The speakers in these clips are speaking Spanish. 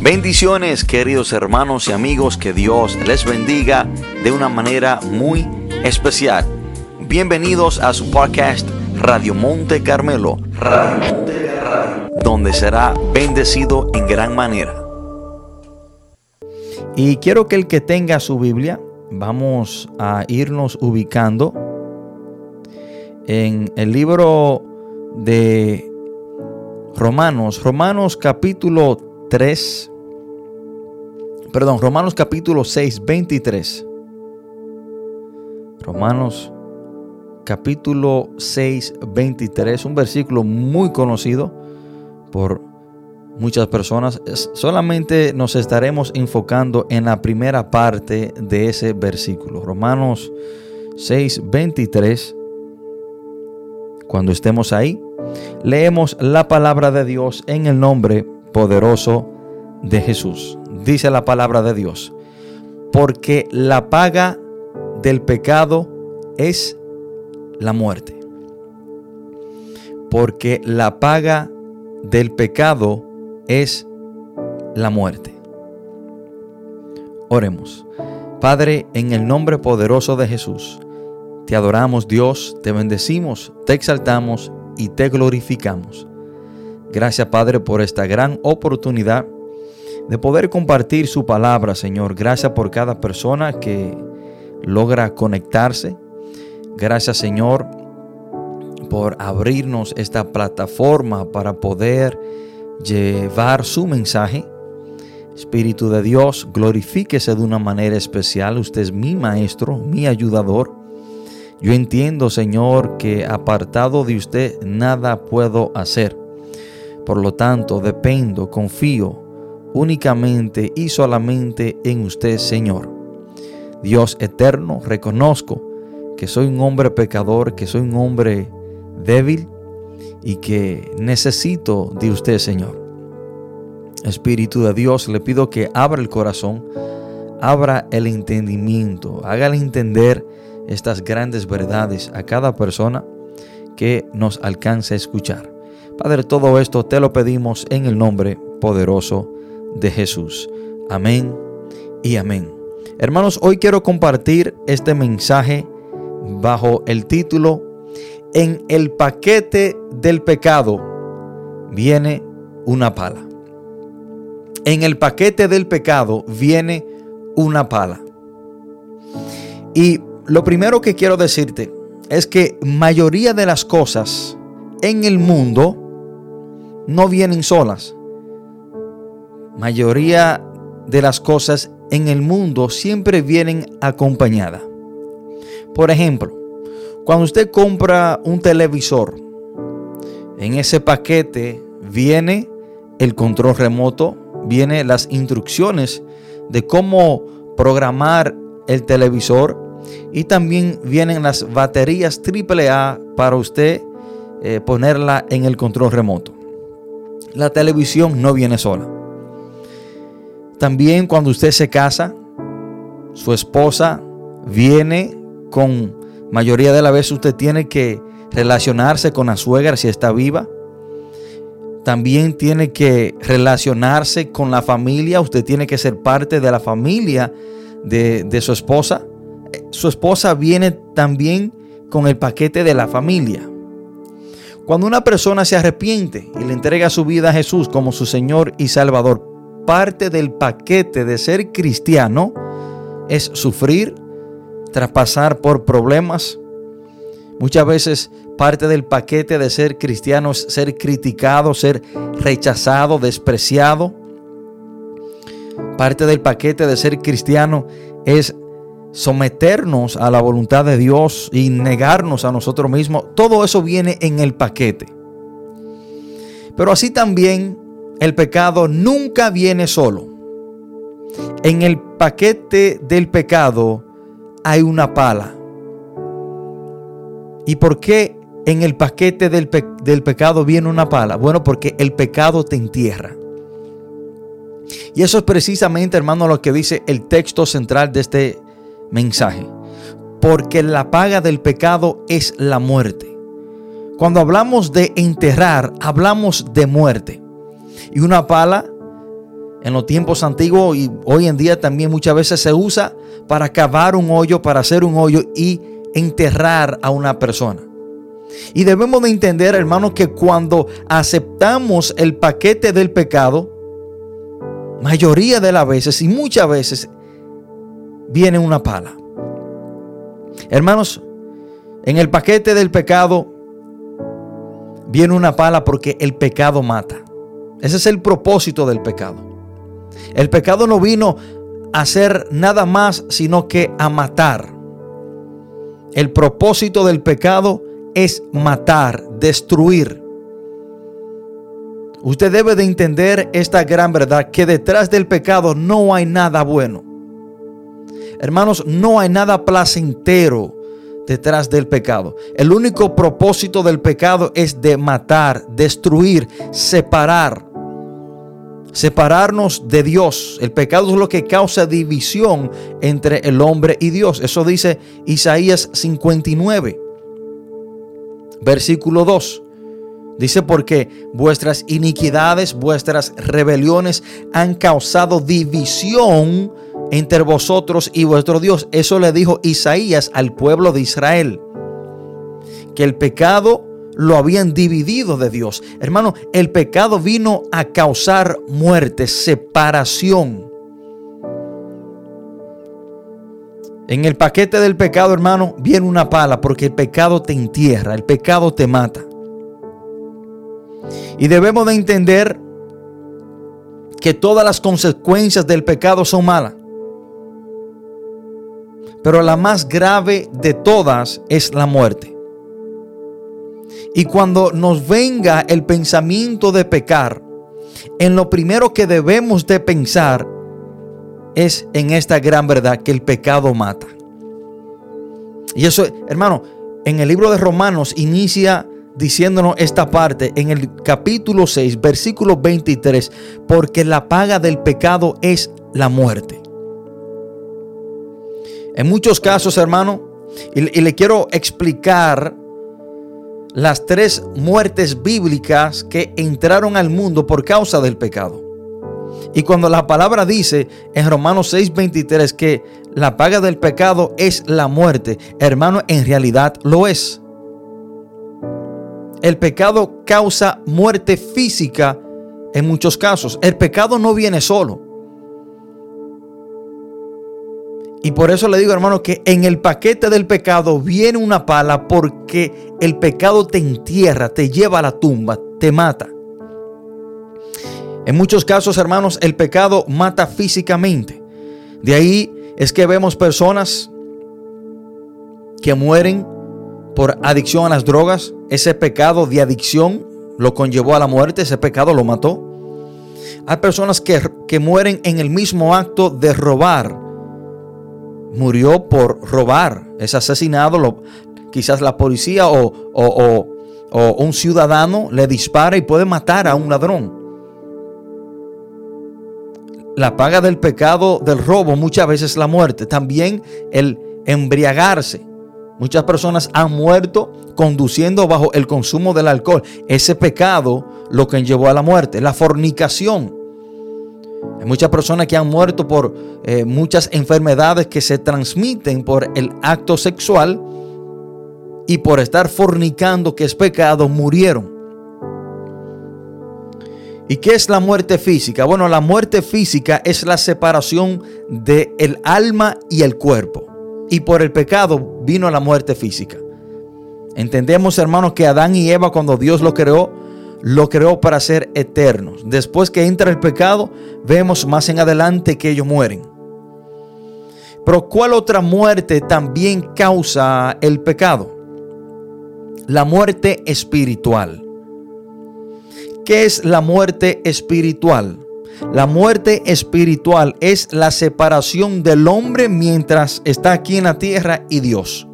Bendiciones queridos hermanos y amigos, que Dios les bendiga de una manera muy especial. Bienvenidos a su podcast Radio Monte Carmelo, donde será bendecido en gran manera. Y quiero que el que tenga su Biblia, vamos a irnos ubicando en el libro de Romanos, Romanos capítulo 3, perdón, Romanos capítulo 6, 23. Romanos capítulo 6, 23, un versículo muy conocido por muchas personas. Solamente nos estaremos enfocando en la primera parte de ese versículo. Romanos 6, 23. Cuando estemos ahí, leemos la palabra de Dios en el nombre poderoso de Jesús. Dice la palabra de Dios, porque la paga del pecado es la muerte. Porque la paga del pecado es la muerte. Oremos. Padre, en el nombre poderoso de Jesús, te adoramos Dios, te bendecimos, te exaltamos y te glorificamos. Gracias Padre por esta gran oportunidad de poder compartir su palabra, Señor. Gracias por cada persona que logra conectarse. Gracias Señor por abrirnos esta plataforma para poder llevar su mensaje. Espíritu de Dios, glorifíquese de una manera especial. Usted es mi maestro, mi ayudador. Yo entiendo, Señor, que apartado de usted nada puedo hacer. Por lo tanto, dependo, confío únicamente y solamente en usted, Señor. Dios eterno, reconozco que soy un hombre pecador, que soy un hombre débil y que necesito de usted, Señor. Espíritu de Dios, le pido que abra el corazón, abra el entendimiento, hágale entender estas grandes verdades a cada persona que nos alcance a escuchar. Padre, todo esto te lo pedimos en el nombre poderoso de Jesús. Amén y amén. Hermanos, hoy quiero compartir este mensaje bajo el título En el paquete del pecado viene una pala. En el paquete del pecado viene una pala. Y lo primero que quiero decirte es que mayoría de las cosas en el mundo no vienen solas. Mayoría de las cosas en el mundo siempre vienen acompañadas. Por ejemplo, cuando usted compra un televisor, en ese paquete viene el control remoto, viene las instrucciones de cómo programar el televisor, y también vienen las baterías AAA para usted eh, ponerla en el control remoto. La televisión no viene sola. También cuando usted se casa, su esposa viene con mayoría de la vez usted tiene que relacionarse con la suegra si está viva. También tiene que relacionarse con la familia. Usted tiene que ser parte de la familia de, de su esposa su esposa viene también con el paquete de la familia. Cuando una persona se arrepiente y le entrega su vida a Jesús como su Señor y Salvador, parte del paquete de ser cristiano es sufrir, traspasar por problemas. Muchas veces parte del paquete de ser cristiano es ser criticado, ser rechazado, despreciado. Parte del paquete de ser cristiano es someternos a la voluntad de Dios y negarnos a nosotros mismos, todo eso viene en el paquete. Pero así también el pecado nunca viene solo. En el paquete del pecado hay una pala. ¿Y por qué en el paquete del, pecado viene una pala? Bueno, porque el pecado te entierra. Y eso es precisamente, hermano, lo que dice el texto central de este mensaje. Porque la paga del pecado es la muerte. Cuando hablamos de enterrar, hablamos de muerte. Y una pala en los tiempos antiguos y hoy en día también muchas veces se usa para cavar un hoyo, para hacer un hoyo y enterrar a una persona. Y debemos de entender, hermanos, que cuando aceptamos el paquete del pecado, mayoría de las veces y muchas veces viene una pala. Hermanos, en el paquete del pecado viene una pala porque el pecado mata. Ese es el propósito del pecado. El pecado no vino a hacer nada más sino que a matar. El propósito del pecado es matar, destruir. Usted debe de entender esta gran verdad, que detrás del pecado no hay nada bueno. Hermanos, no hay nada placentero detrás del pecado. El único propósito del pecado es de matar, destruir, separar. Separarnos de Dios. El pecado es lo que causa división entre el hombre y Dios. Eso dice Isaías 59, versículo 2. Dice porque vuestras iniquidades, vuestras rebeliones han causado división entre vosotros y vuestro Dios. Eso le dijo Isaías al pueblo de Israel. Que el pecado lo habían dividido de Dios. Hermano, el pecado vino a causar muerte, separación. En el paquete del pecado, hermano, viene una pala porque el pecado te entierra, el pecado te mata. Y debemos de entender que todas las consecuencias del pecado son malas. Pero la más grave de todas es la muerte. Y cuando nos venga el pensamiento de pecar, en lo primero que debemos de pensar es en esta gran verdad que el pecado mata. Y eso, hermano, en el libro de Romanos inicia diciéndonos esta parte en el capítulo 6, versículo 23, porque la paga del pecado es la muerte. En muchos casos, hermano, y, le quiero explicar las tres muertes bíblicas que entraron al mundo por causa del pecado. Y cuando la palabra dice en Romanos 6:23 que la paga del pecado es la muerte, hermano, en realidad lo es. El pecado causa muerte física en muchos casos. El pecado no viene solo. Y por eso le digo, hermano, que en el paquete del pecado viene una pala porque el pecado te entierra, te lleva a la tumba, te mata. En muchos casos, hermanos, el pecado mata físicamente. De ahí es que vemos personas que mueren por adicción a las drogas. Ese pecado de adicción lo conllevó a la muerte, ese pecado lo mató. Hay personas que, que mueren en el mismo acto de robar murió por robar, es asesinado, quizás la policía o, o, un ciudadano le dispara y puede matar a un ladrón. La paga del pecado del robo muchas veces es la muerte, también el embriagarse. Muchas personas han muerto conduciendo bajo el consumo del alcohol. Ese pecado lo que llevó a la muerte. La fornicación hay muchas personas que han muerto por eh, muchas enfermedades que se transmiten por el acto sexual y por estar fornicando, que es pecado, murieron. ¿Y qué es la muerte física? Bueno, la muerte física es la separación del el alma y el cuerpo. Y por el pecado vino la muerte física. Entendemos, hermanos, que Adán y Eva, cuando Dios lo creó, lo creó para ser eternos. Después que entra el pecado, vemos más en adelante que ellos mueren. Pero ¿cuál otra muerte también causa el pecado? La muerte espiritual. ¿Qué es la muerte espiritual? La muerte espiritual es la separación del hombre mientras está aquí en la tierra y Dios.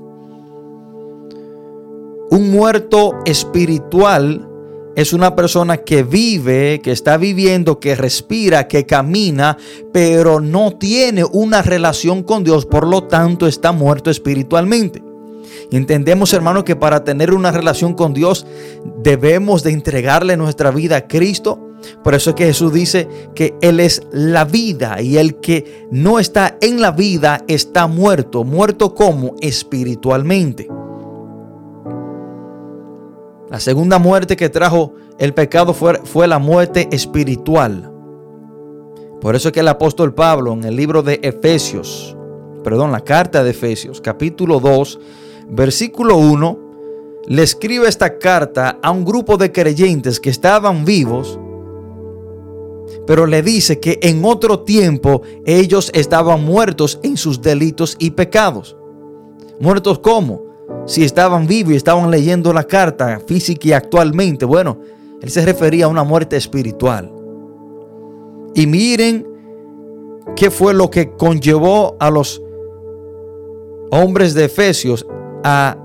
Un muerto espiritual es una persona que vive, que está viviendo, que respira, que camina, pero no tiene una relación con Dios, por lo tanto está muerto espiritualmente. Entendemos, hermano, que para tener una relación con Dios debemos de entregarle nuestra vida a Cristo, Por eso es que Jesús dice que Él es la vida y el que no está en la vida está muerto. ¿Muerto como Espiritualmente. La segunda muerte que trajo el pecado fue, fue la muerte espiritual. Por eso es que el apóstol Pablo en el libro de Efesios, perdón, la carta de Efesios, capítulo 2, versículo 1, le escribe esta carta a un grupo de creyentes que estaban vivos, pero le dice que en otro tiempo ellos estaban muertos en sus delitos y pecados. ¿Muertos cómo? Si estaban vivos y estaban leyendo la carta física y actualmente, bueno, él se refería a una muerte espiritual. Y miren qué fue lo que conllevó a los hombres de Efesios a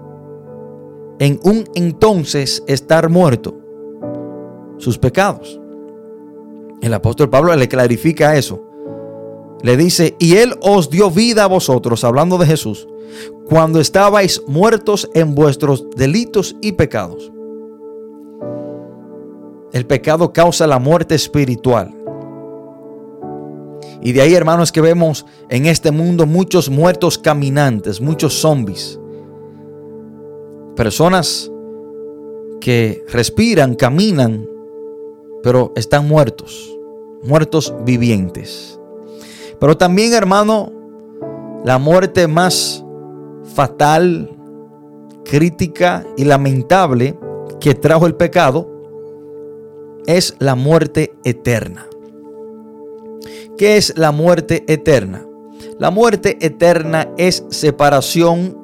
en un entonces estar muerto sus pecados. El apóstol Pablo le clarifica eso. Le dice, y Él os dio vida a vosotros, hablando de Jesús, cuando estabais muertos en vuestros delitos y pecados. El pecado causa la muerte espiritual. Y de ahí, hermanos, que vemos en este mundo muchos muertos caminantes, muchos zombies. Personas que respiran, caminan, pero están muertos, muertos vivientes. Pero también, hermano, la muerte más fatal, crítica y lamentable que trajo el pecado es la muerte eterna. ¿Qué es la muerte eterna? La muerte eterna es separación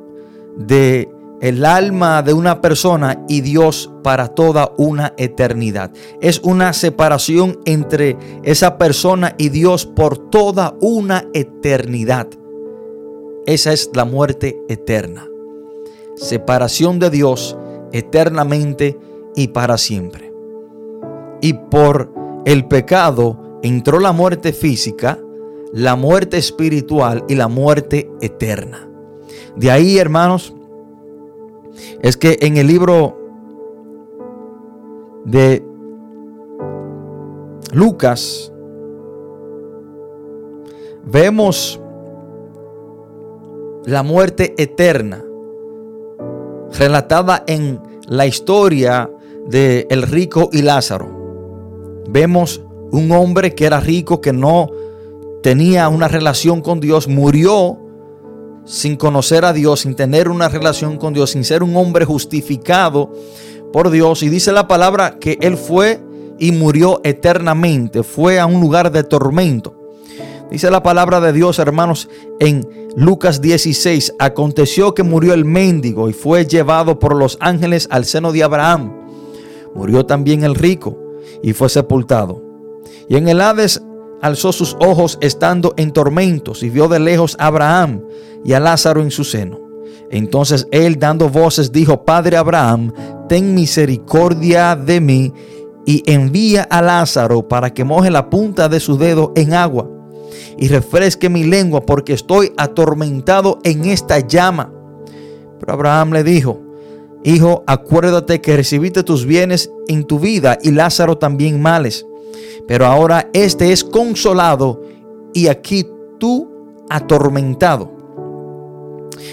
de el alma de una persona y Dios para toda una eternidad. Es una separación entre esa persona y Dios por toda una eternidad. Esa es la muerte eterna. Separación de Dios eternamente y para siempre. Y por el pecado entró la muerte física, la muerte espiritual y la muerte eterna. De ahí, hermanos, es que en el libro de Lucas vemos la muerte eterna relatada en la historia de el rico y Lázaro. Vemos un hombre que era rico, que no tenía una relación con Dios, murió sin conocer a Dios, sin tener una relación con Dios, sin ser un hombre justificado por Dios. Y dice la palabra que él fue y murió eternamente, fue a un lugar de tormento. Dice la palabra de Dios, hermanos, en Lucas 16, aconteció que murió el mendigo y fue llevado por los ángeles al seno de Abraham. Murió también el rico y fue sepultado. Y en el Hades alzó sus ojos estando en tormentos y vio de lejos a Abraham y a Lázaro en su seno. Entonces él dando voces dijo, Padre Abraham, ten misericordia de mí y envía a Lázaro para que moje la punta de su dedo en agua y refresque mi lengua porque estoy atormentado en esta llama. Pero Abraham le dijo, Hijo, acuérdate que recibiste tus bienes en tu vida y Lázaro también males pero ahora este es consolado y aquí tú atormentado.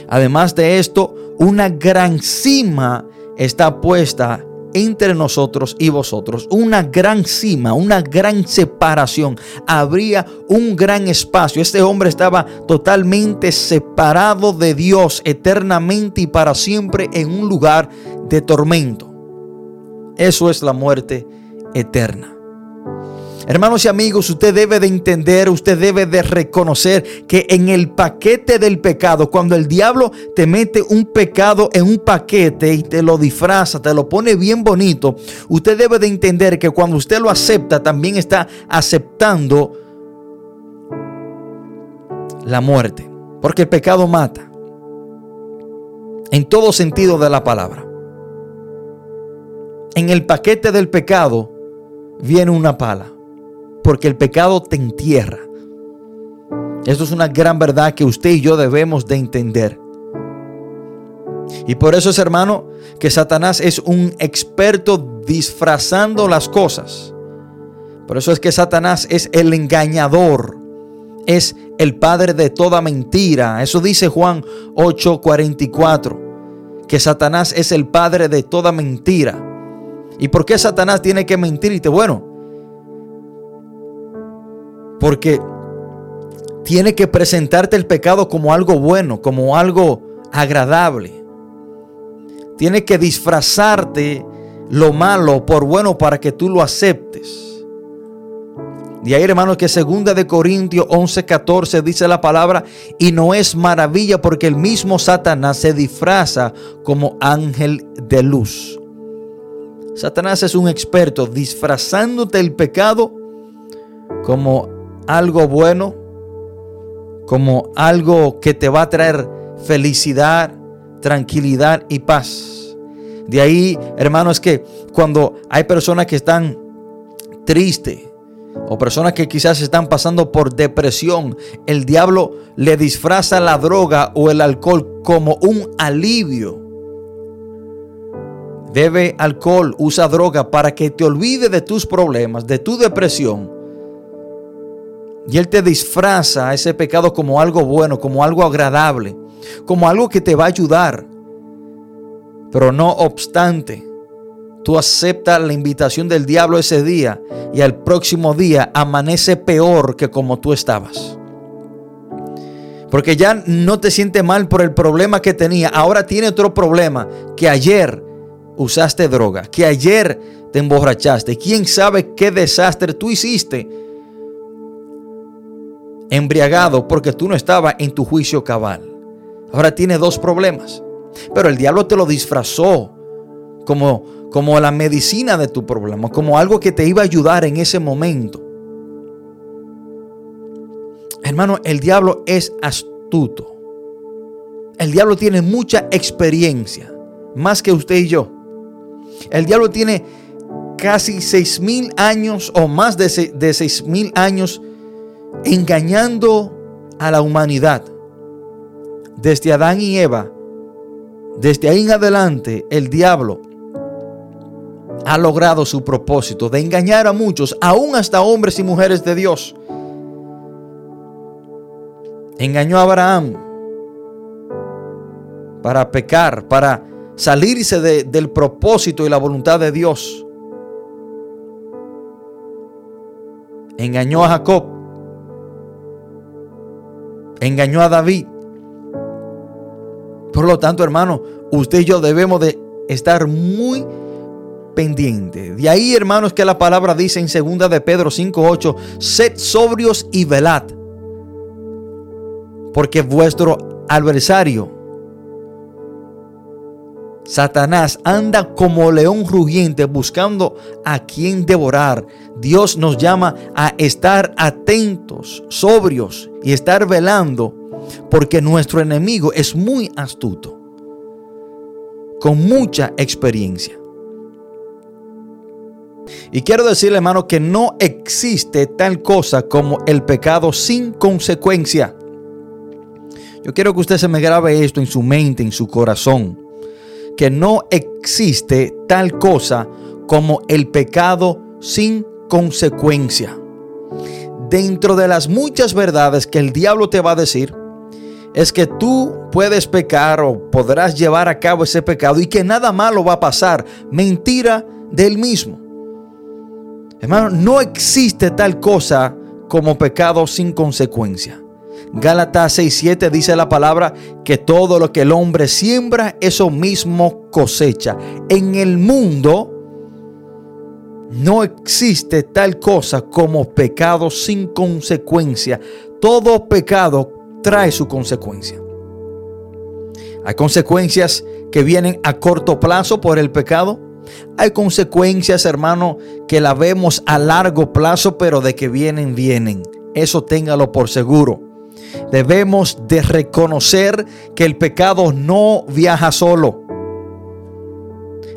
Además de esto, una gran cima está puesta entre nosotros y vosotros. Una gran cima, una gran separación. Habría un gran espacio. Este hombre estaba totalmente separado de Dios eternamente y para siempre en un lugar de tormento. Eso es la muerte eterna. Hermanos y amigos, usted debe de entender, usted debe de reconocer que en el paquete del pecado, cuando el diablo te mete un pecado en un paquete y te lo disfraza, te lo pone bien bonito, usted debe de entender que cuando usted lo acepta, también está aceptando la muerte. Porque el pecado mata. En todo sentido de la palabra. En el paquete del pecado viene una pala porque el pecado te entierra. Esto es una gran verdad que usted y yo debemos de entender. Y por eso es, hermano, que Satanás es un experto disfrazando las cosas Por eso es que Satanás es el engañador, es el padre de toda mentira. Eso dice Juan 8:44, que Satanás es el padre de toda mentira. ¿Y por qué Satanás tiene que mentirte? Bueno, porque tiene que presentarte el pecado como algo bueno, como algo agradable. Tiene que disfrazarte lo malo por bueno para que tú lo aceptes. De ahí, hermanos, que segunda de Corintios 11, 14 dice la palabra, y no es maravilla porque el mismo Satanás se disfraza como ángel de luz. Satanás es un experto disfrazándote el pecado como algo bueno, como algo que te va a traer felicidad, tranquilidad y paz. De ahí, hermanos, que cuando hay personas que están tristes o personas que quizás están pasando por depresión, el diablo le disfraza la droga o el alcohol como un alivio. Bebe alcohol, usa droga para que te olvide de tus problemas, de tu depresión. Y Él te disfraza ese pecado como algo bueno, como algo agradable, como algo que te va a ayudar. Pero no obstante, tú aceptas la invitación del diablo ese día y al próximo día amanece peor que como tú estabas. Porque ya no te sientes mal por el problema que tenía. Ahora tiene otro problema. Que ayer usaste droga. Que ayer te emborrachaste. ¿Quién sabe qué desastre tú hiciste? Embriagado porque tú no estabas en tu juicio cabal. Ahora tiene dos problemas. Pero el diablo te lo disfrazó como como la medicina de tu problema, como algo que te iba a ayudar en ese momento. Hermano, el diablo es astuto. El diablo tiene mucha experiencia, más que usted y yo. El diablo tiene casi seis mil años o más de seis mil años engañando a la humanidad. Desde Adán y Eva, desde ahí en adelante, el diablo ha logrado su propósito de engañar a muchos, aún hasta hombres y mujeres de Dios. Engañó a Abraham para pecar, para salirse del propósito y la voluntad de Dios. Engañó a Jacob. Engañó a David. Por lo tanto, hermano, usted y yo debemos de estar muy pendiente. De ahí, hermanos, que la palabra dice en 2 de Pedro 5:8, sed sobrios y velad, porque vuestro adversario Satanás anda como león rugiente buscando a quien devorar. Dios nos llama a estar atentos, sobrios y estar velando, porque nuestro enemigo es muy astuto, con mucha experiencia. Y quiero decirle, hermano, que no existe tal cosa como el pecado sin consecuencia. Yo quiero que usted se me grabe esto en su mente, en su corazón. Que no existe tal cosa como el pecado sin consecuencia. Dentro de las muchas verdades que el diablo te va a decir, es que tú puedes pecar o podrás llevar a cabo ese pecado y que nada malo va a pasar. Mentira del mismo. Hermano, no existe tal cosa como pecado sin consecuencia. Gálatas 6:7 dice la palabra que todo lo que el hombre siembra, eso mismo cosecha. En el mundo no existe tal cosa como pecado sin consecuencia. Todo pecado trae su consecuencia. Hay consecuencias que vienen a corto plazo por el pecado hay consecuencias, hermano, que la vemos a largo plazo, pero de que vienen, vienen. Eso téngalo por seguro. Debemos de reconocer que el pecado no viaja solo.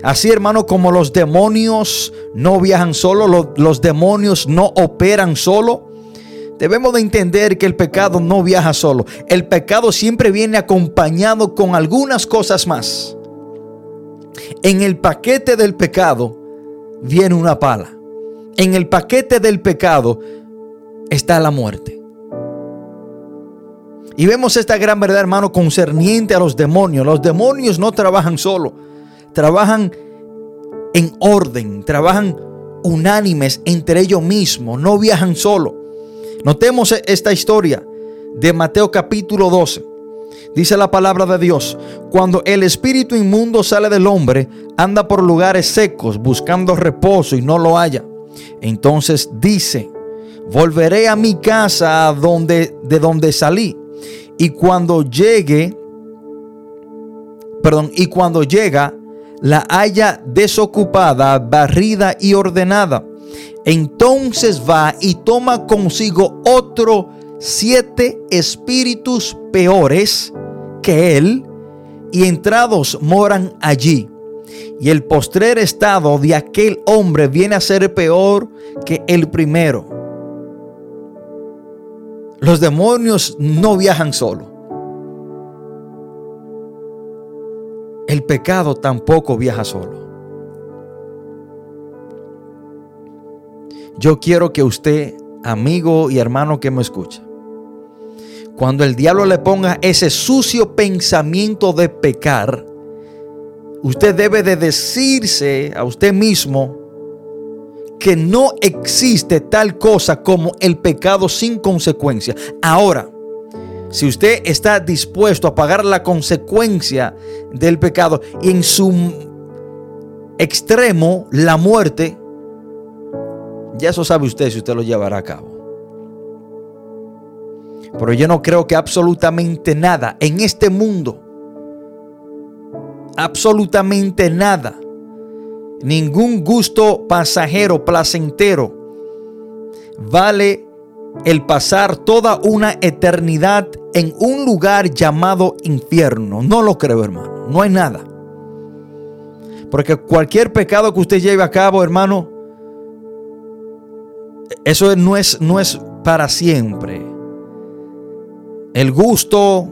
Así, hermano, como los demonios no viajan solo, los, los demonios no operan solo. Debemos de entender que el pecado no viaja solo. El pecado siempre viene acompañado con algunas cosas más. En el paquete del pecado viene una pala. En el paquete del pecado está la muerte. Y vemos esta gran verdad, hermano, concerniente a los demonios. Los demonios no trabajan solo, trabajan en orden, trabajan unánimes entre ellos mismos, no viajan solo. Notemos esta historia de Mateo capítulo 12. Dice la palabra de Dios, cuando el espíritu inmundo sale del hombre, anda por lugares secos buscando reposo y no lo halla. Entonces dice, volveré a mi casa donde, de donde salí. Y cuando llegue, perdón, y cuando llega, la haya desocupada, barrida y ordenada. Entonces va y toma consigo otro siete espíritus peores que él, y entrados moran allí. Y el postrer estado de aquel hombre viene a ser peor que el primero. Los demonios no viajan solo. El pecado tampoco viaja solo. Yo quiero que usted, amigo y hermano que me escucha, cuando el diablo le ponga ese sucio pensamiento de pecar, usted debe de decirse a usted mismo que no existe tal cosa como el pecado sin consecuencia. Ahora, si usted está dispuesto a pagar la consecuencia del pecado y en su extremo la muerte, ya eso sabe usted si usted lo llevará a cabo. Pero yo no creo que absolutamente nada en este mundo, absolutamente nada, ningún gusto pasajero, placentero, vale el pasar toda una eternidad en un lugar llamado infierno. No lo creo, hermano. No hay nada. Porque cualquier pecado que usted lleve a cabo, hermano, eso no es, no es para siempre. El gusto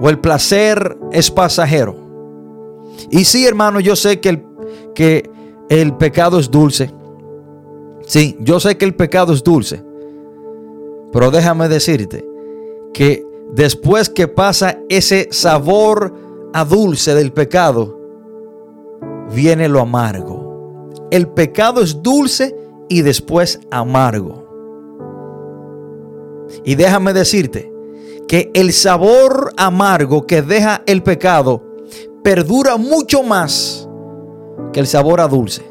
o el placer es pasajero. Y sí, hermano, yo sé que el, que el pecado es dulce. Sí, yo sé que el pecado es dulce. Pero déjame decirte que después que pasa ese sabor a dulce del pecado, viene lo amargo. El pecado es dulce y después amargo. Y déjame decirte que el sabor amargo que deja el pecado perdura mucho más que el sabor a dulce.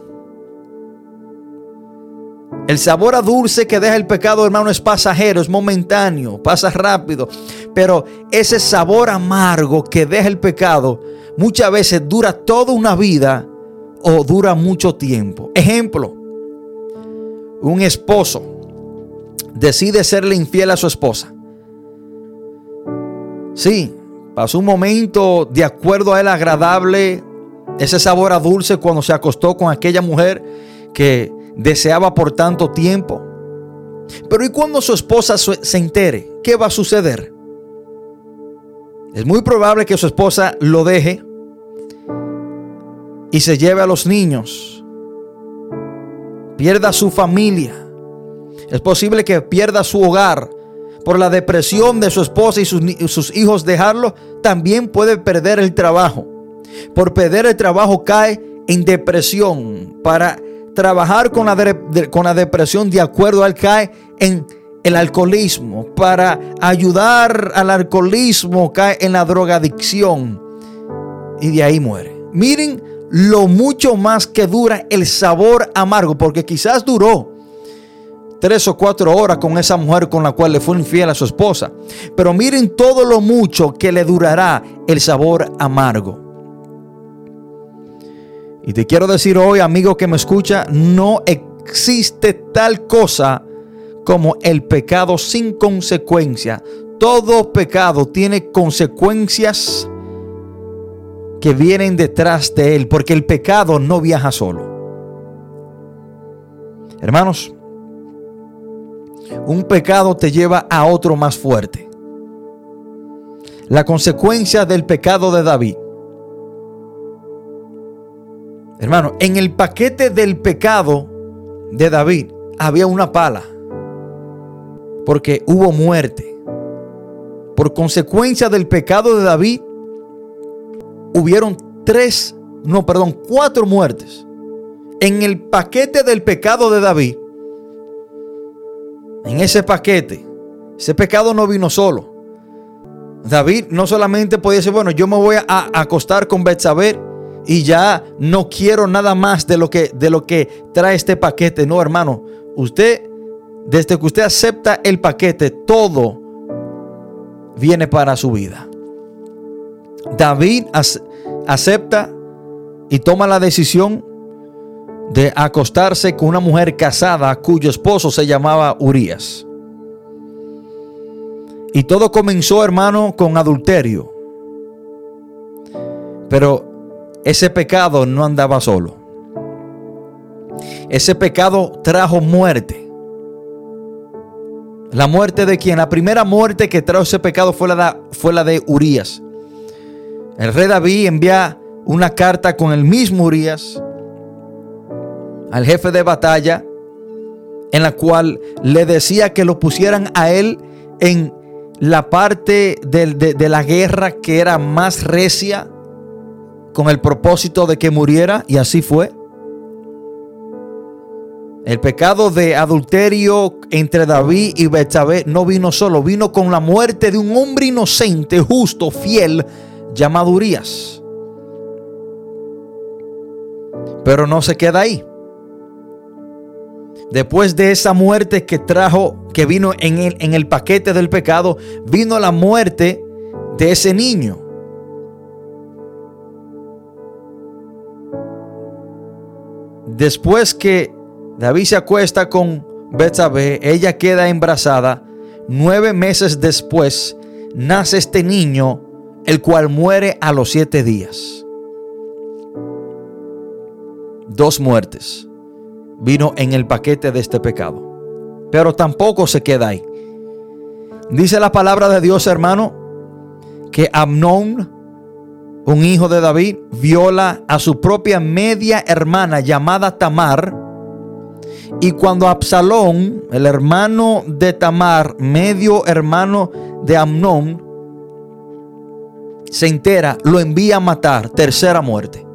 El sabor a dulce que deja el pecado, hermano, es pasajero, es momentáneo, pasa rápido. Pero ese sabor amargo que deja el pecado muchas veces dura toda una vida o dura mucho tiempo. Ejemplo, un esposo decide serle infiel a su esposa. Sí, pasó un momento de acuerdo a él agradable, ese sabor a dulce cuando se acostó con aquella mujer que deseaba por tanto tiempo. Pero ¿y cuando su esposa se entere? ¿Qué va a suceder? Es muy probable que su esposa lo deje y se lleve a los niños. Pierda su familia. Es posible que pierda su hogar por la depresión de su esposa y sus, hijos dejarlo, también puede perder el trabajo. Por perder el trabajo cae en depresión. Para trabajar con la, con la depresión de acuerdo al cae en el alcoholismo. Para ayudar al alcoholismo cae en la drogadicción. Y de ahí muere. Miren lo mucho más que dura el sabor amargo, porque quizás duró tres o cuatro horas con esa mujer con la cual le fue infiel a su esposa. Pero miren todo lo mucho que le durará el sabor amargo. Y te quiero decir hoy, amigo que me escucha, no existe tal cosa como el pecado sin consecuencia. Todo pecado tiene consecuencias que vienen detrás de él, porque el pecado no viaja solo. Hermanos, un pecado te lleva a otro más fuerte. La consecuencia del pecado de David. Hermano, en el paquete del pecado de David había una pala, porque hubo muerte. Por consecuencia del pecado de David, hubieron tres, no, perdón, cuatro muertes. En el paquete del pecado de David, en ese paquete, ese pecado no vino solo. David no solamente podía decir, bueno, yo me voy a acostar con Betsabé y ya no quiero nada más de lo que de lo que trae este paquete. No, hermano, usted desde que usted acepta el paquete, todo viene para su vida. David acepta y toma la decisión de acostarse con una mujer casada cuyo esposo se llamaba Urias. Y todo comenzó, hermano, con adulterio. Pero ese pecado no andaba solo. Ese pecado trajo muerte. La muerte de quien? La primera muerte que trajo ese pecado fue la de, fue la de Urias. El rey David envía una carta con el mismo Urias al jefe de batalla en la cual le decía que lo pusieran a él en la parte de, la guerra que era más recia con el propósito de que muriera y así fue. El pecado de adulterio entre David y Betsabé no vino solo, vino con la muerte de un hombre inocente, justo, fiel, llamado Urias. Pero no se queda ahí. Después de esa muerte que trajo, que vino en el, en el paquete del pecado, vino la muerte de ese niño. Después que David se acuesta con Betsabé, ella queda embarazada. Nueve meses después nace este niño, el cual muere a los siete días. Dos muertes vino en el paquete de este pecado. Pero tampoco se queda ahí. Dice la palabra de Dios, hermano, que Amnón, un hijo de David, viola a su propia media hermana llamada Tamar. Y cuando Absalón, el hermano de Tamar, medio hermano de Amnón, se entera, lo envía a matar, tercera muerte.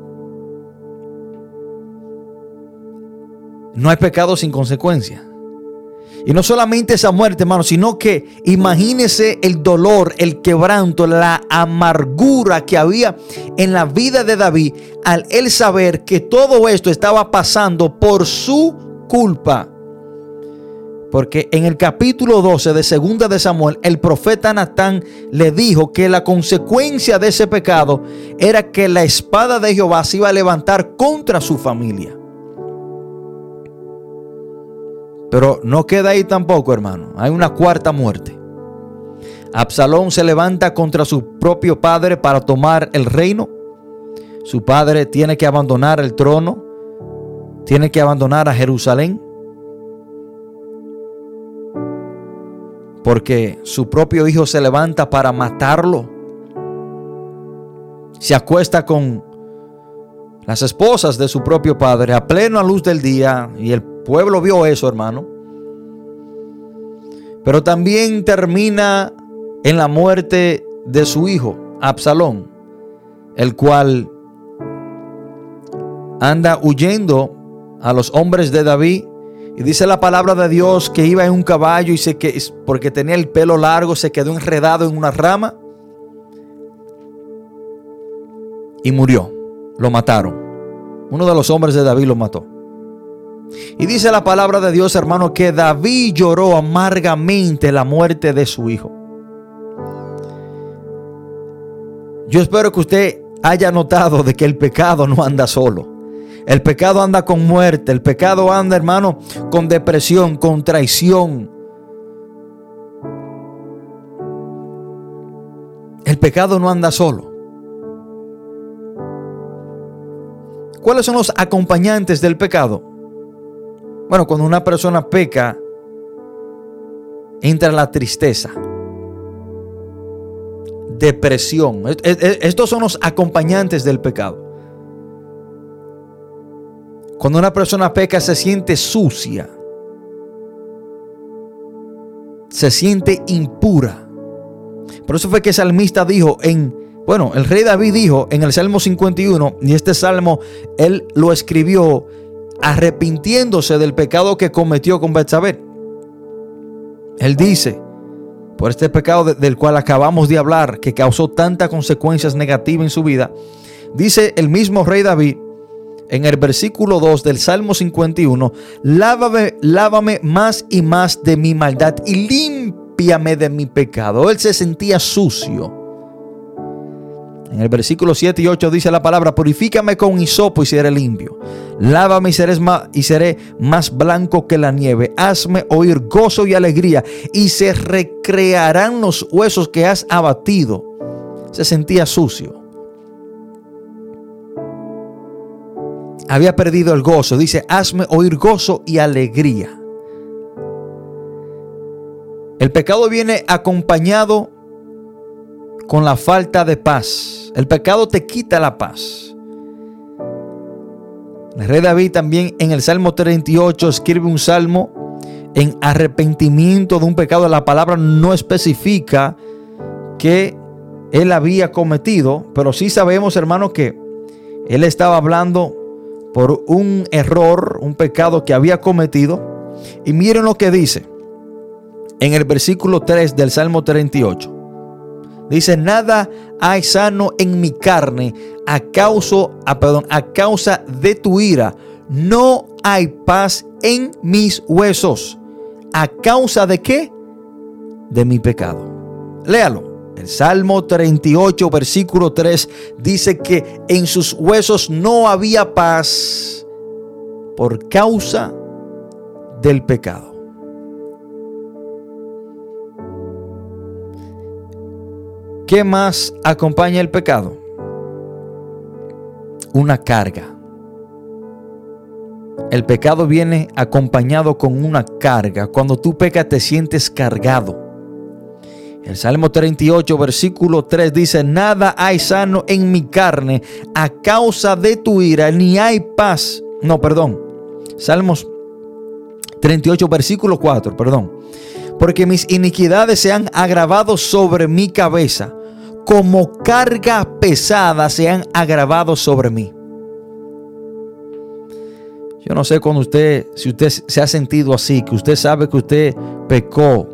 No hay pecado sin consecuencia. Y no solamente esa muerte, hermano, sino que imagínese el dolor, el quebranto, la amargura que había en la vida de David al él saber que todo esto estaba pasando por su culpa. Porque en el capítulo 12 de Segunda de Samuel, el profeta Natán le dijo que la consecuencia de ese pecado era que la espada de Jehová se iba a levantar contra su familia. Pero no queda ahí tampoco, hermano. Hay una cuarta muerte. Absalón se levanta contra su propio padre para tomar el reino. Su padre tiene que abandonar el trono. Tiene que abandonar a Jerusalén. Porque su propio hijo se levanta para matarlo. Se acuesta con las esposas de su propio padre a plena luz del día y el pueblo vio eso, hermano. Pero también termina en la muerte de su hijo, Absalón, el cual anda huyendo a los hombres de David. Y dice la palabra de Dios que iba en un caballo y se que porque tenía el pelo largo se quedó enredado en una rama y murió. Lo mataron. Uno de los hombres de David lo mató. Y dice la palabra de Dios, hermano, que David lloró amargamente la muerte de su hijo. Yo espero que usted haya notado de que el pecado no anda solo. El pecado anda con muerte. El pecado anda, hermano, con depresión, con traición. El pecado no anda solo. ¿Cuáles son los acompañantes del pecado? Bueno, cuando una persona peca, entra la tristeza, depresión. Estos son los acompañantes del pecado. Cuando una persona peca se siente sucia. Se siente impura. Por eso fue que el salmista dijo en, bueno, el rey David dijo en el Salmo 51, y este salmo él lo escribió arrepintiéndose del pecado que cometió con Betsabé. Él dice, por este pecado del cual acabamos de hablar, que causó tantas consecuencias negativas en su vida, dice el mismo rey David en el versículo 2 del Salmo 51, lávame, lávame más y más de mi maldad y límpiame de mi pecado. Él se sentía sucio. En el versículo 7 y 8 dice la palabra, purifícame con hisopo y seré limpio. Lávame y seré, más, y seré más blanco que la nieve. Hazme oír gozo y alegría y se recrearán los huesos que has abatido. Se sentía sucio. Había perdido el gozo. Dice, hazme oír gozo y alegría. El pecado viene acompañado con la falta de paz. El pecado te quita la paz. El rey David también en el Salmo 38 escribe un salmo en arrepentimiento de un pecado. La palabra no especifica que él había cometido, pero sí sabemos, hermano, que él estaba hablando por un error, un pecado que había cometido. Y miren lo que dice en el versículo 3 del Salmo 38. Dice, nada hay sano en mi carne a causa, a, ah, perdón, a causa de tu ira. No hay paz en mis huesos. ¿A causa de qué? De mi pecado. Léalo. El Salmo 38, versículo 3 dice que en sus huesos no había paz por causa del pecado. ¿Qué más acompaña el pecado? Una carga. El pecado viene acompañado con una carga. Cuando tú pecas te sientes cargado. El Salmo 38, versículo 3 dice, nada hay sano en mi carne a causa de tu ira, ni hay paz. No, perdón. Salmos 38, versículo 4, perdón. Porque mis iniquidades se han agravado sobre mi cabeza. Como carga pesada se han agravado sobre mí. Yo no sé cuando usted, si usted se ha sentido así, que usted sabe que usted pecó,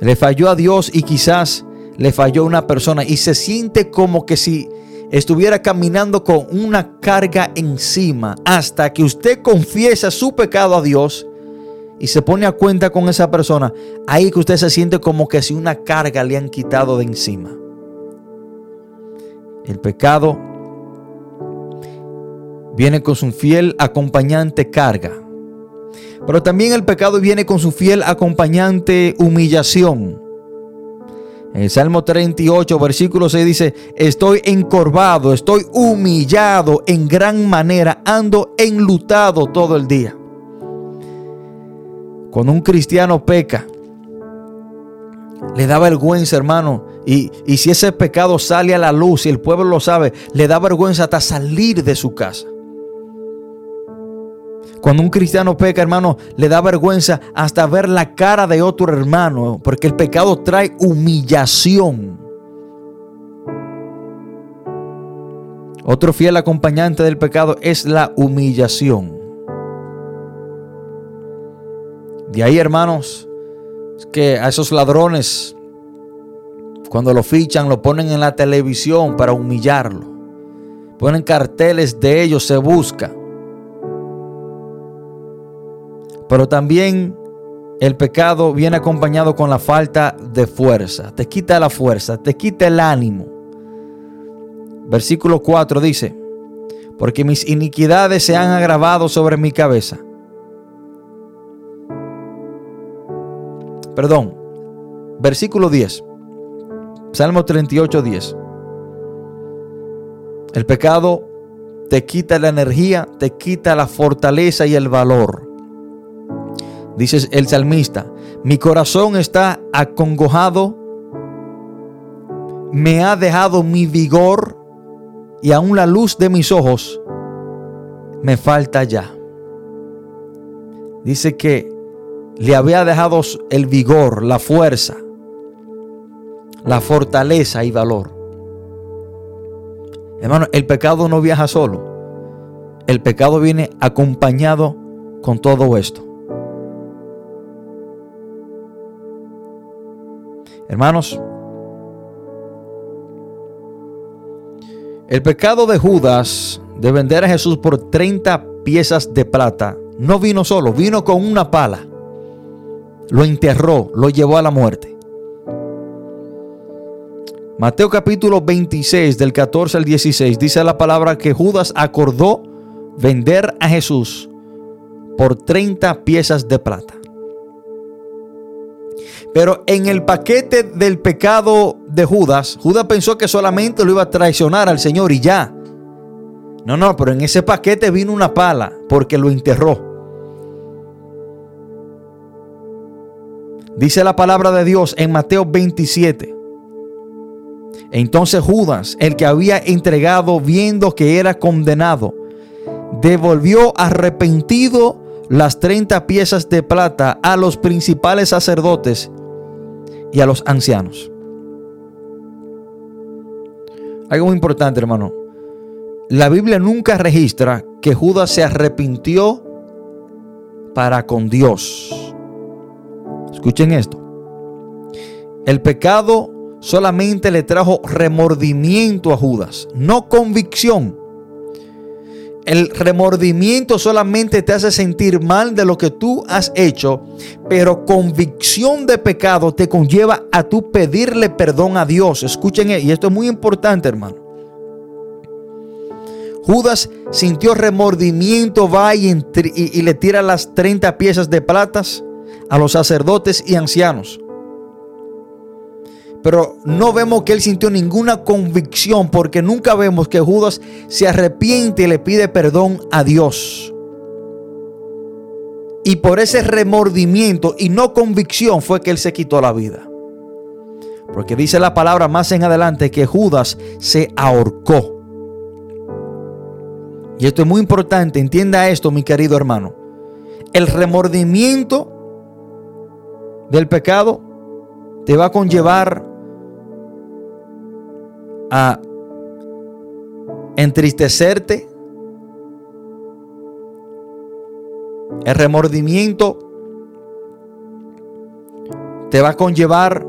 le falló a Dios y quizás le falló a una persona y se siente como que si estuviera caminando con una carga encima. Hasta que usted confiesa su pecado a Dios y se pone a cuenta con esa persona, ahí que usted se siente como que si una carga le han quitado de encima. El pecado viene con su fiel acompañante carga. Pero también el pecado viene con su fiel acompañante humillación. En el Salmo 38, versículo 6 dice, estoy encorvado, estoy humillado en gran manera, ando enlutado todo el día. Cuando un cristiano peca, le da vergüenza, hermano. Y, si ese pecado sale a la luz y el pueblo lo sabe, le da vergüenza hasta salir de su casa. Cuando un cristiano peca, hermano, le da vergüenza hasta ver la cara de otro hermano, porque el pecado trae humillación. Otro fiel acompañante del pecado es la humillación. De ahí, hermanos, que a esos ladrones, cuando lo fichan, lo ponen en la televisión para humillarlo. Ponen carteles de ellos, se busca. Pero también el pecado viene acompañado con la falta de fuerza. Te quita la fuerza, te quita el ánimo. Versículo 4 dice, porque mis iniquidades se han agravado sobre mi cabeza perdón, versículo 10, Salmo 38, 10. El pecado te quita la energía, te quita la fortaleza y el valor. Dice el salmista, mi corazón está acongojado, me ha dejado mi vigor y aún la luz de mis ojos me falta ya. Dice que le había dejado el vigor, la fuerza, la fortaleza y valor. Hermano, el pecado no viaja solo. El pecado viene acompañado con todo esto. Hermanos, el pecado de Judas de vender a Jesús por 30 piezas de plata no vino solo, vino con una pala. Lo enterró, lo llevó a la muerte. Mateo capítulo 26 del 14 al 16 dice la palabra que Judas acordó vender a Jesús por 30 piezas de plata. Pero en el paquete del pecado de Judas, Judas pensó que solamente lo iba a traicionar al Señor y ya. No, no, pero en ese paquete vino una pala porque lo enterró. Dice la palabra de Dios en Mateo 27. Entonces Judas, el que había entregado viendo que era condenado, devolvió arrepentido las 30 piezas de plata a los principales sacerdotes y a los ancianos. Algo muy importante, hermano. La Biblia nunca registra que Judas se arrepintió para con Dios. Escuchen esto. El pecado solamente le trajo remordimiento a Judas, no convicción. El remordimiento solamente te hace sentir mal de lo que tú has hecho, pero convicción de pecado te conlleva a tú pedirle perdón a Dios. Escuchen, y esto es muy importante, hermano. Judas sintió remordimiento, va y, y, le tira las 30 piezas de platas a los sacerdotes y ancianos. Pero no vemos que él sintió ninguna convicción porque nunca vemos que Judas se arrepiente y le pide perdón a Dios. Y por ese remordimiento y no convicción fue que él se quitó la vida. Porque dice la palabra más en adelante que Judas se ahorcó. Y esto es muy importante, entienda esto mi querido hermano. El remordimiento del pecado te va a conllevar a entristecerte. El remordimiento te va a conllevar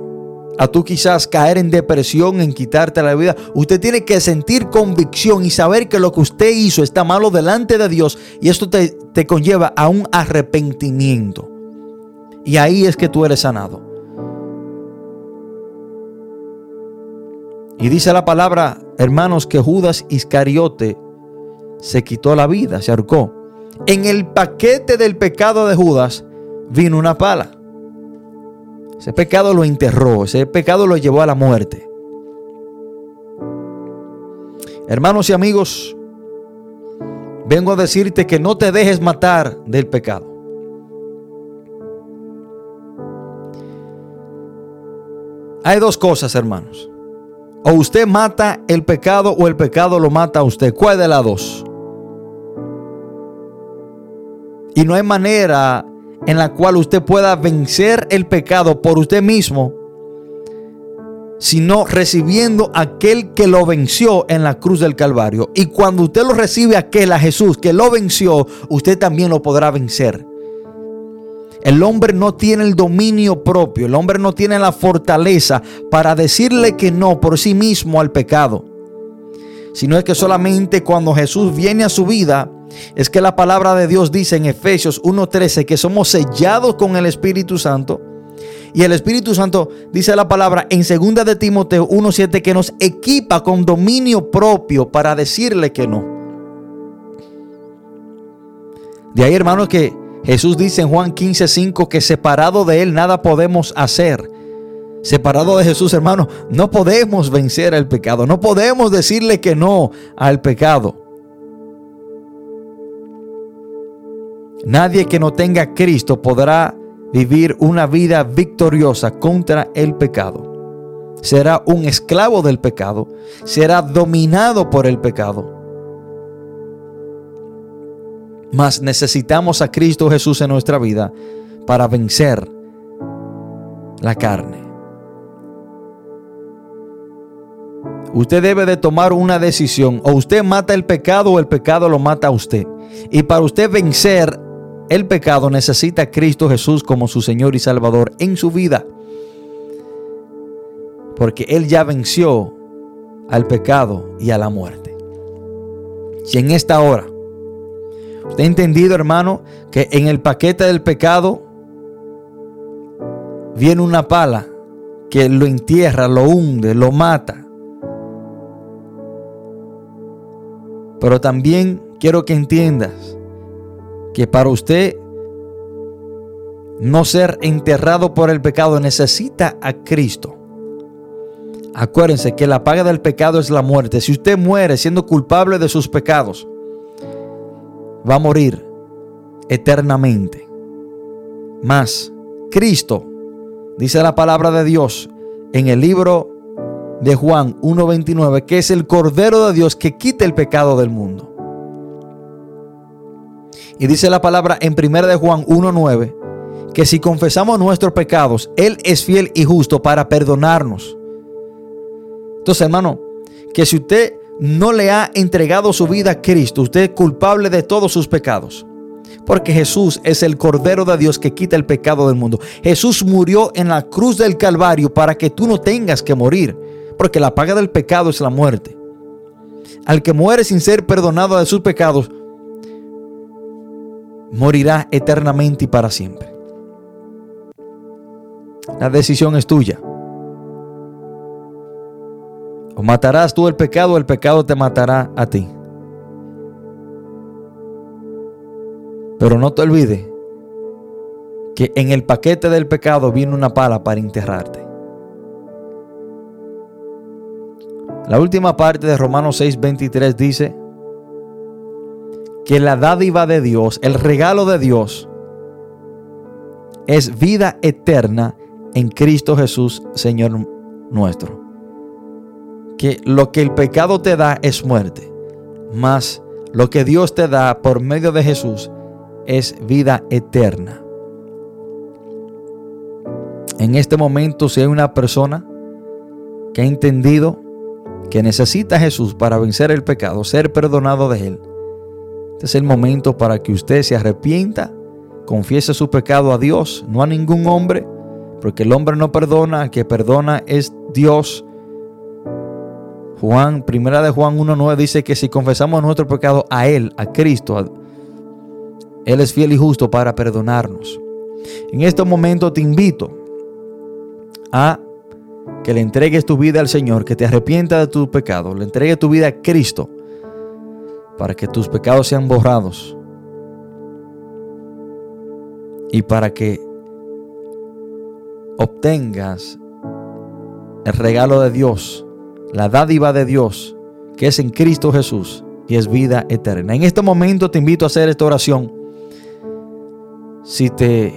a tú quizás caer en depresión, en quitarte la vida. Usted tiene que sentir convicción y saber que lo que usted hizo está malo delante de Dios y esto te, te conlleva a un arrepentimiento. Y ahí es que tú eres sanado. Y dice la palabra, hermanos, que Judas Iscariote se quitó la vida, se ahorcó. En el paquete del pecado de Judas vino una pala. Ese pecado lo enterró, ese pecado lo llevó a la muerte. Hermanos y amigos, vengo a decirte que no te dejes matar del pecado. Hay dos cosas, hermanos. O usted mata el pecado o el pecado lo mata a usted. ¿Cuál de las dos? Y no hay manera en la cual usted pueda vencer el pecado por usted mismo, sino recibiendo aquel que lo venció en la cruz del Calvario. Y cuando usted lo recibe aquel a Jesús que lo venció, usted también lo podrá vencer. El hombre no tiene el dominio propio, el hombre no tiene la fortaleza para decirle que no por sí mismo al pecado. Sino es que solamente cuando Jesús viene a su vida, es que la palabra de Dios dice en Efesios 1.13 que somos sellados con el Espíritu Santo. Y el Espíritu Santo dice la palabra en 2 de Timoteo 1.7 que nos equipa con dominio propio para decirle que no. De ahí, hermanos, que Jesús dice en Juan 15:5 que separado de Él nada podemos hacer. Separado de Jesús, hermano, no podemos vencer el pecado. No podemos decirle que no al pecado. Nadie que no tenga Cristo podrá vivir una vida victoriosa contra el pecado. Será un esclavo del pecado. Será dominado por el pecado. Mas necesitamos a Cristo Jesús en nuestra vida para vencer la carne. Usted debe de tomar una decisión. O usted mata el pecado o el pecado lo mata a usted. Y para usted vencer el pecado necesita a Cristo Jesús como su Señor y Salvador en su vida. Porque Él ya venció al pecado y a la muerte. Si en esta hora usted ha entendido, hermano, que en el paquete del pecado viene una pala que lo entierra, lo hunde, lo mata. Pero también quiero que entiendas que para usted no ser enterrado por el pecado necesita a Cristo. Acuérdense que la paga del pecado es la muerte. Si usted muere siendo culpable de sus pecados, va a morir eternamente. Mas Cristo, dice la palabra de Dios en el libro de Juan 1.29, que es el Cordero de Dios que quita el pecado del mundo. Y dice la palabra en 1 de Juan 1.9, que si confesamos nuestros pecados, Él es fiel y justo para perdonarnos. Entonces, hermano, que si usted no le ha entregado su vida a Cristo, usted es culpable de todos sus pecados. Porque Jesús es el Cordero de Dios que quita el pecado del mundo. Jesús murió en la cruz del Calvario para que tú no tengas que morir porque la paga del pecado es la muerte. Al que muere sin ser perdonado de sus pecados, morirá eternamente y para siempre. La decisión es tuya. Matarás tú el pecado el pecado te matará a ti. Pero no te olvides que en el paquete del pecado viene una pala para enterrarte. La última parte de Romanos 6:23 dice que la dádiva de Dios, el regalo de Dios, es vida eterna en Cristo Jesús, Señor nuestro. Que lo que el pecado te da es muerte, mas lo que Dios te da por medio de Jesús es vida eterna. En este momento, si hay una persona que ha entendido que necesita a Jesús para vencer el pecado, ser perdonado de él. Este es el momento para que usted se arrepienta, confiese su pecado a Dios, no a ningún hombre, porque el hombre no perdona, el que perdona es Dios. Juan, primera de Juan 1.9 dice que si confesamos nuestro pecado a Él, a Cristo, Él es fiel y justo para perdonarnos. En este momento te invito a que le entregues tu vida al Señor, que te arrepienta de tu pecado, le entregues tu vida a Cristo para que tus pecados sean borrados y para que obtengas el regalo de Dios, la dádiva de Dios, que es en Cristo Jesús y es vida eterna. En este momento te invito a hacer esta oración. Si te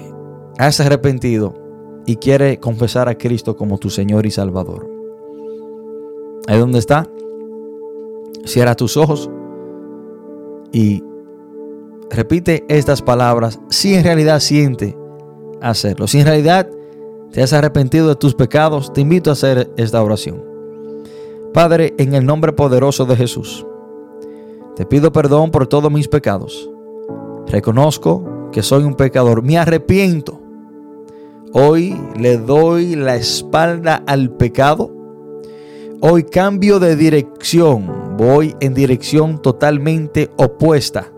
has arrepentido, y quiere confesar a Cristo como tu Señor y Salvador. Ahí donde está, cierra tus ojos y repite estas palabras si en realidad siente hacerlo. Si en realidad te has arrepentido de tus pecados, te invito a hacer esta oración. Padre, en el nombre poderoso de Jesús, te pido perdón por todos mis pecados. Reconozco que soy un pecador. Me arrepiento Hoy le doy la espalda al pecado. Hoy cambio de dirección. Voy en dirección totalmente opuesta.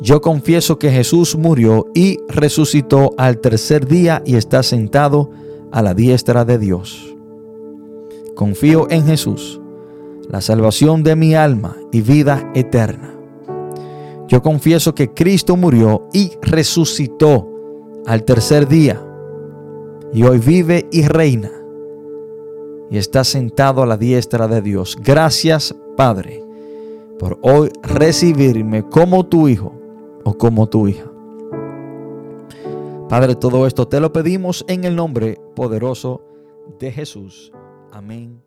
Yo confieso que Jesús murió y resucitó al tercer día y está sentado a la diestra de Dios. Confío en Jesús, la salvación de mi alma y vida eterna. Yo confieso que Cristo murió y resucitó al tercer día y hoy vive y reina y está sentado a la diestra de Dios. Gracias, Padre, por hoy recibirme como tu hijo o como tu hija. Padre, todo esto te lo pedimos en el nombre poderoso de Jesús. Amén